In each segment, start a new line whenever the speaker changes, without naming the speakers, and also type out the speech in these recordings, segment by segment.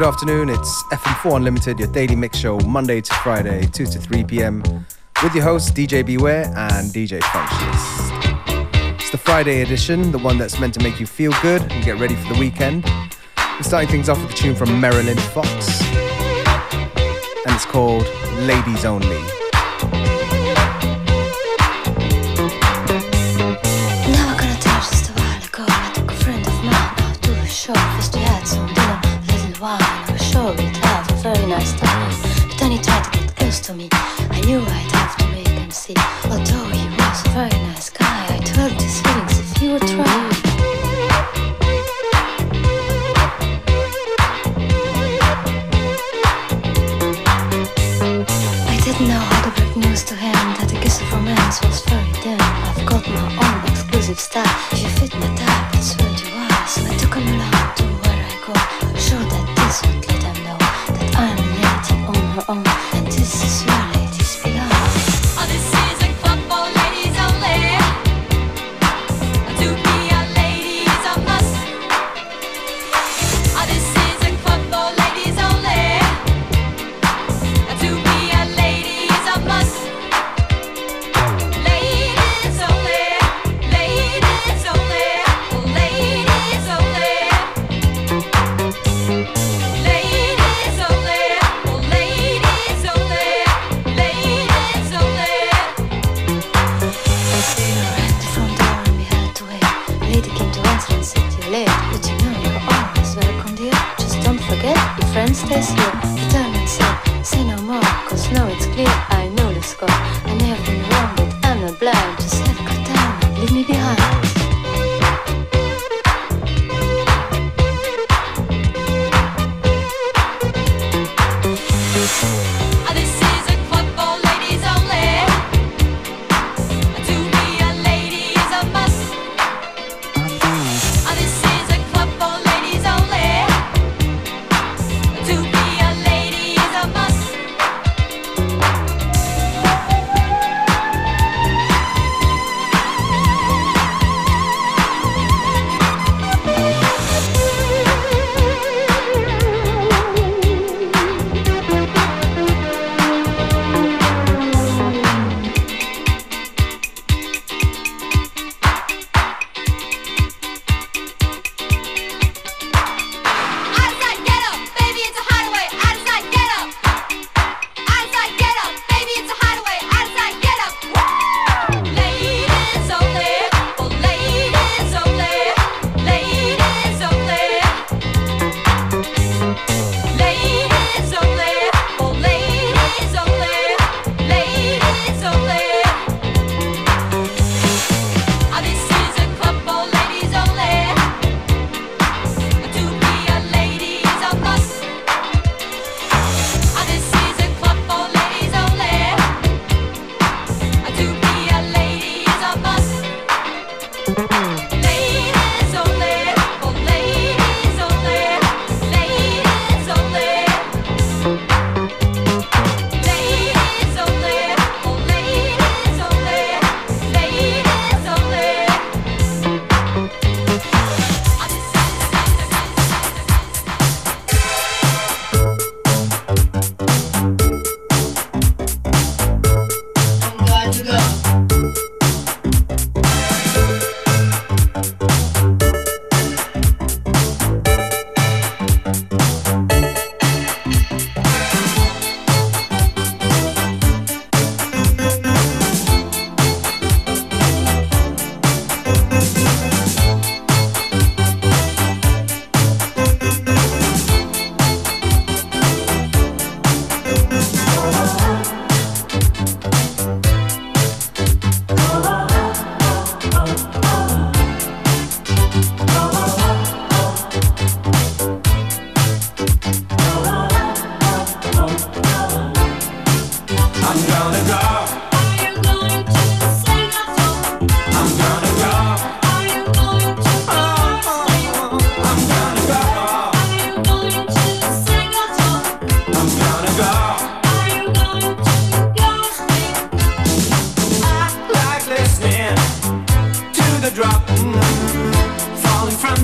good afternoon. It's FM4 Unlimited, your daily mix show, Monday to Friday, 2 to 3 p.m. With your hosts, DJ Beware and DJ Functionist. It's the Friday edition, the one that's meant to make you feel good and get ready for the weekend. We're starting things off with a tune from Marilyn Fox, and it's called Ladies Only.
But then he tried to get close to me.
I knew I'd have to make him see.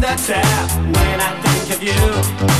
That tap when I think of you.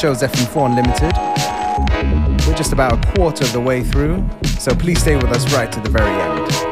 The name of show is FM4 Unlimited. We're just about a quarter of the way through, so please stay with us right to the very end.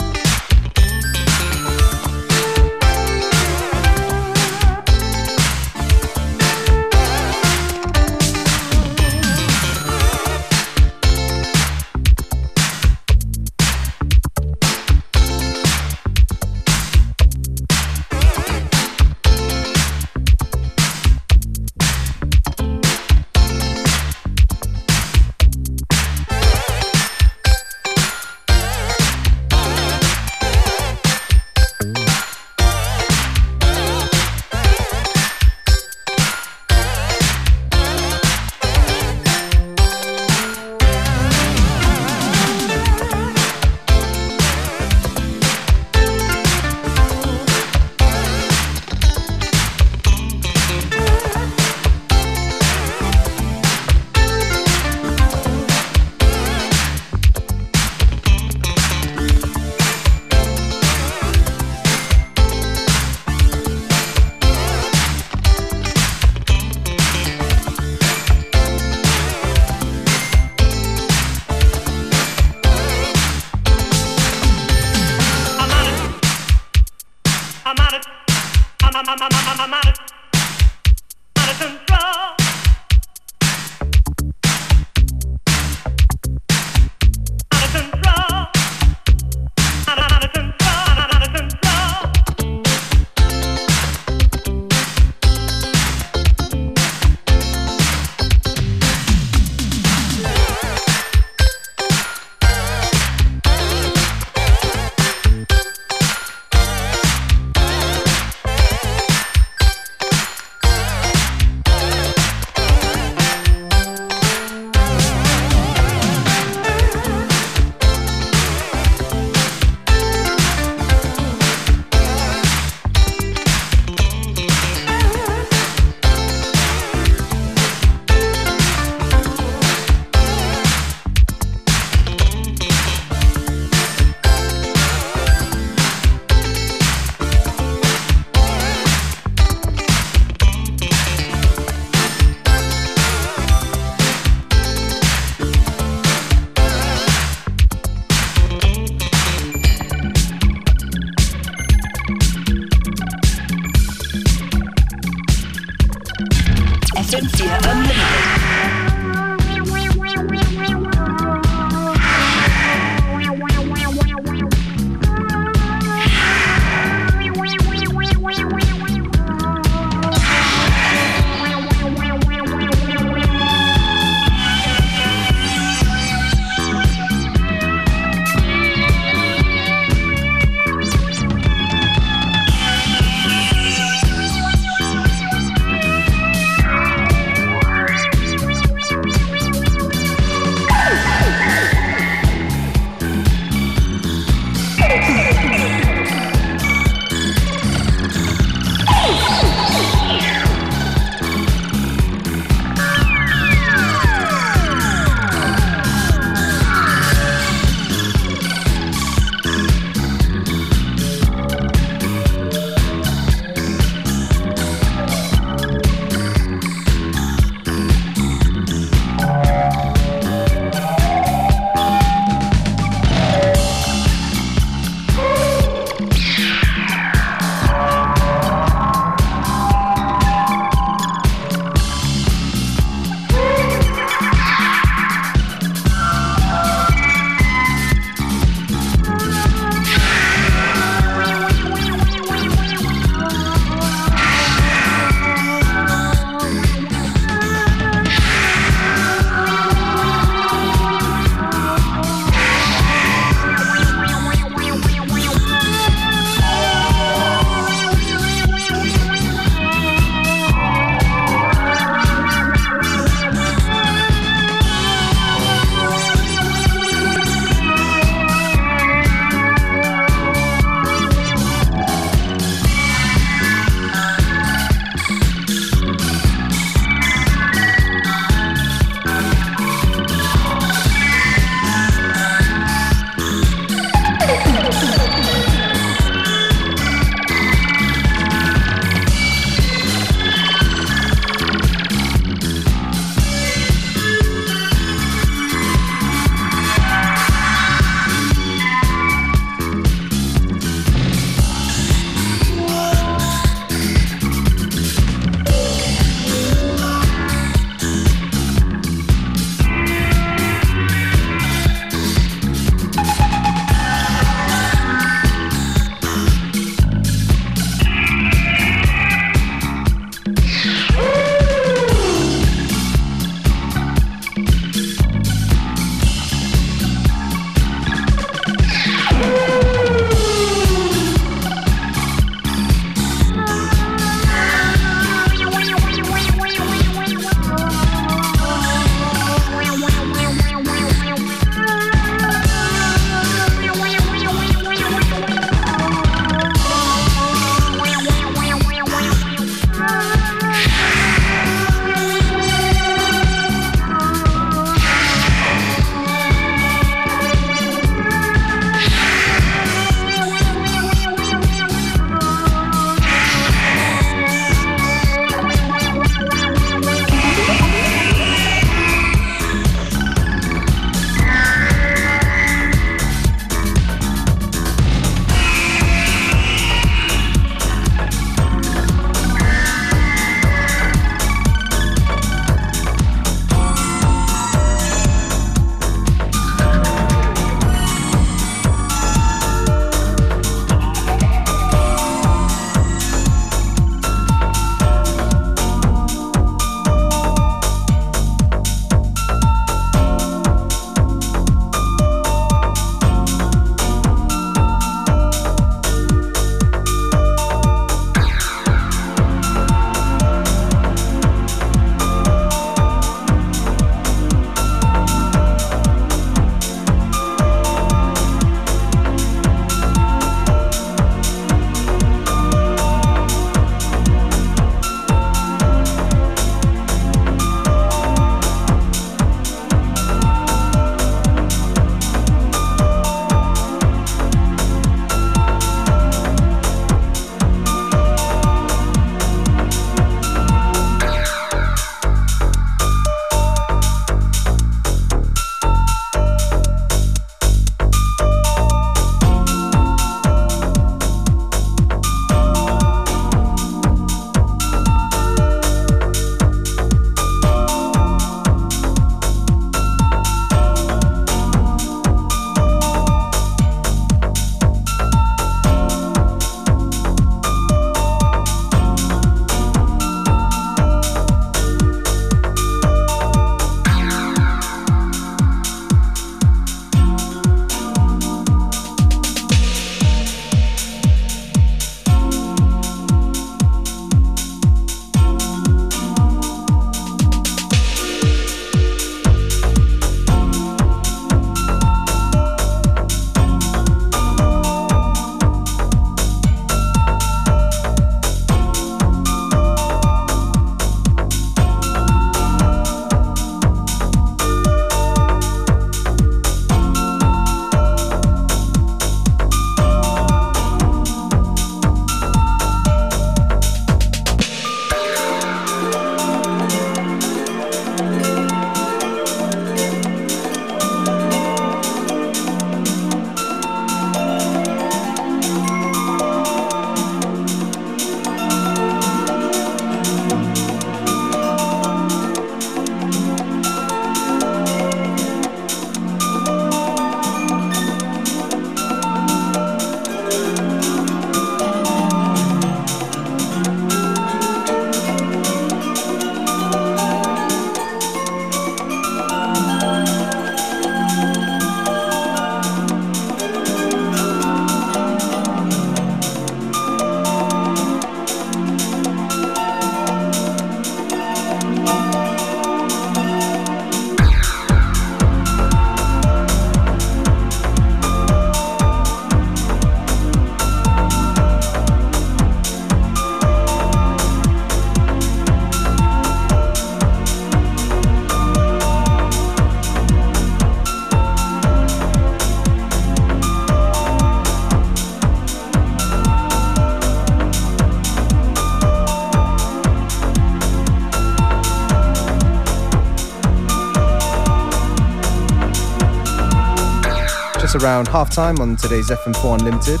Around halftime on today's FM4 Unlimited.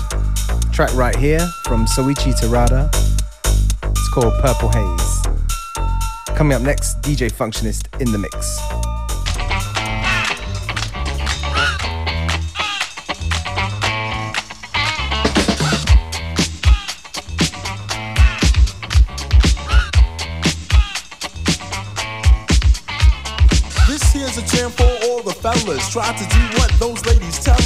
Track right here from Soichi Terada. It's called Purple Haze. Coming up next, DJ Functionist in the mix.
This here's a champ for all the fellas. Try to do what those ladies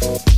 Nope.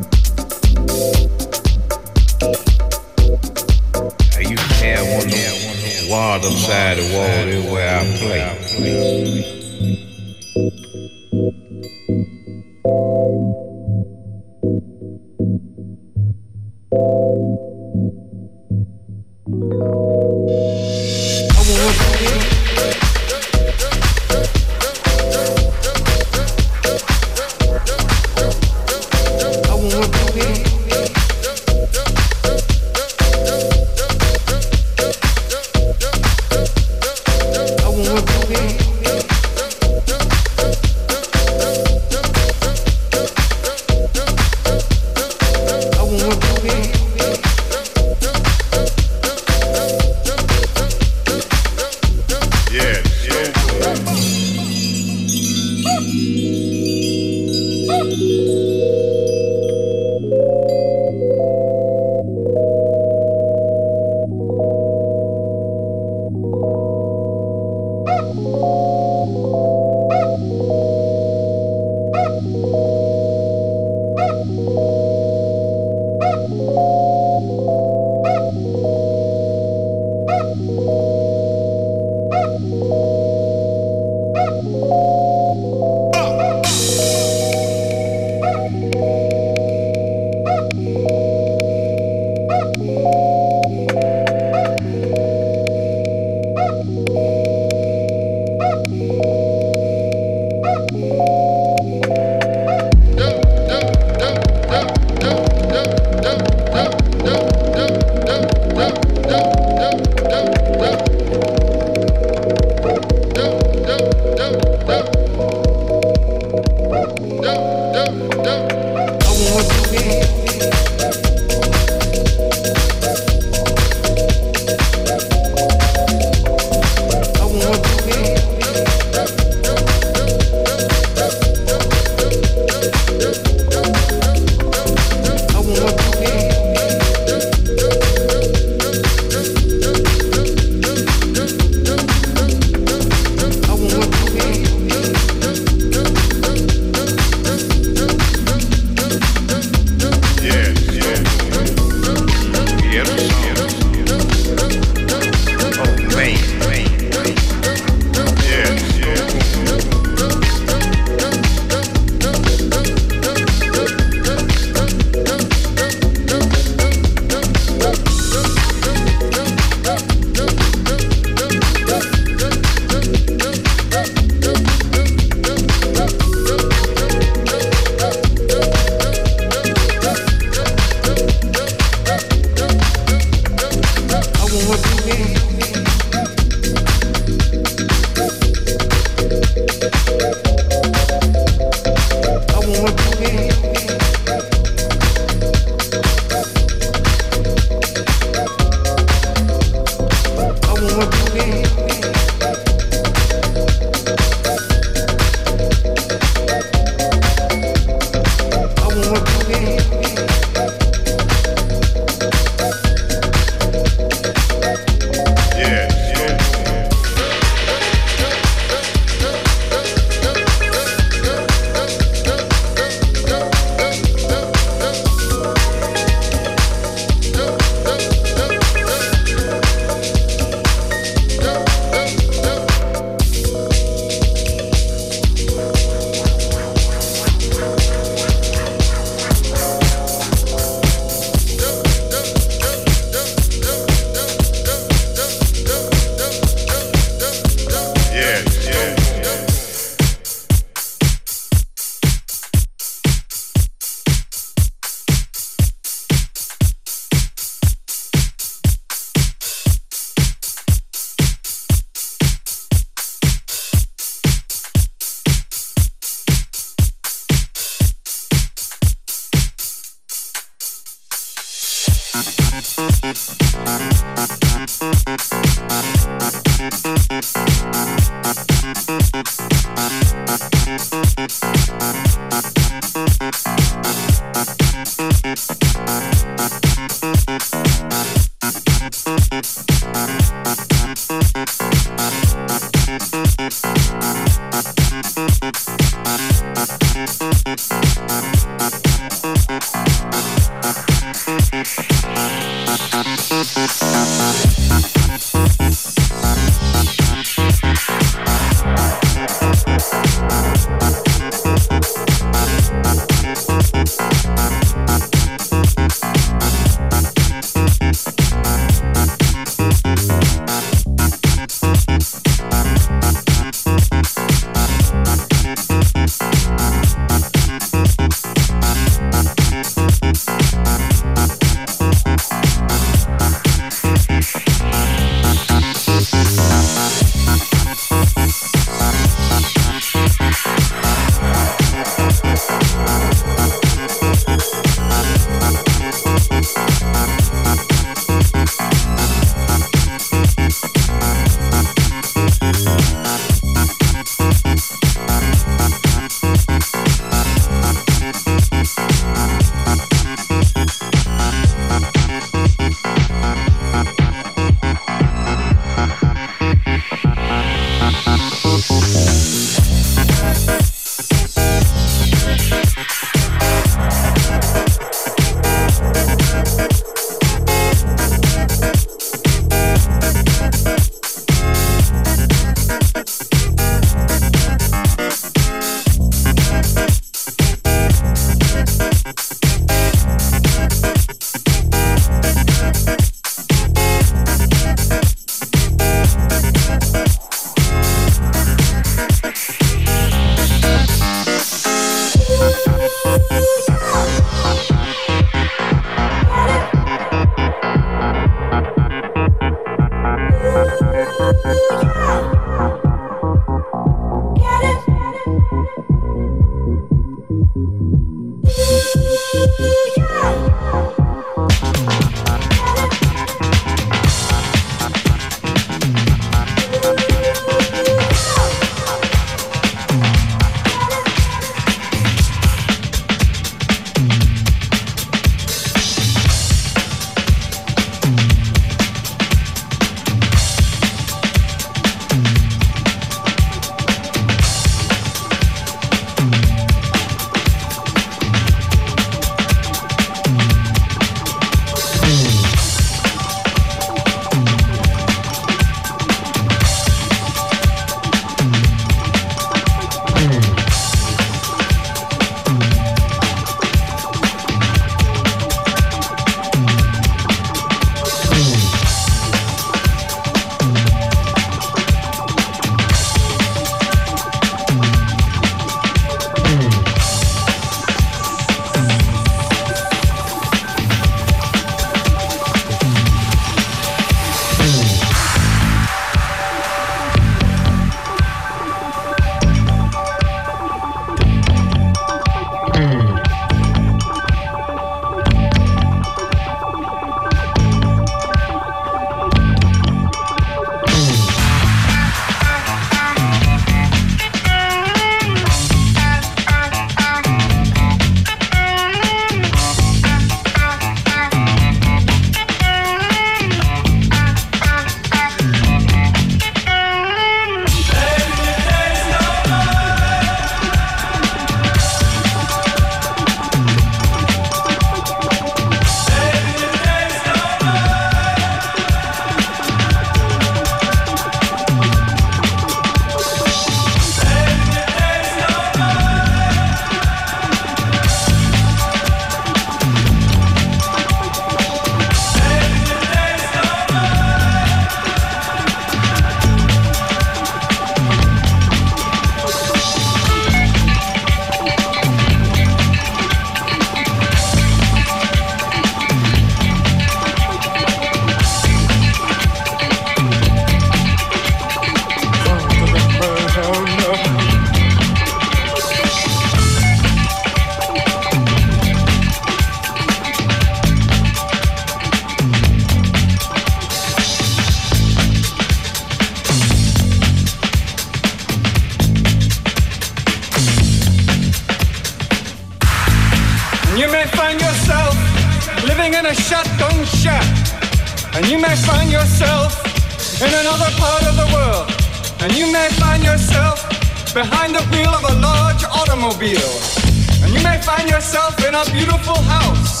Automobile, and you may find yourself in a beautiful house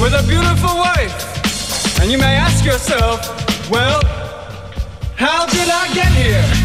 with a beautiful wife, and you may ask yourself, well, how did I get here?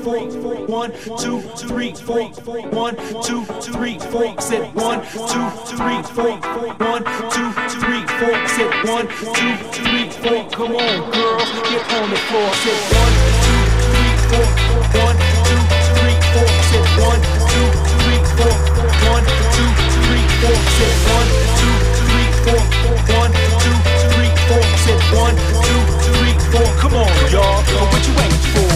three, one, two, three, four, one, two, three, four, sit one, two, three, four, one, two, three, four, sit one, two, three, four. Come on, girl, get on the floor, sit
one, two, three, four, one, two, three, four, sit one, two, three, four, one, two, three, four, sit one, two, three, four, one, two, three, four, sit one, two, three, four. Come on, y'all, what you waiting for?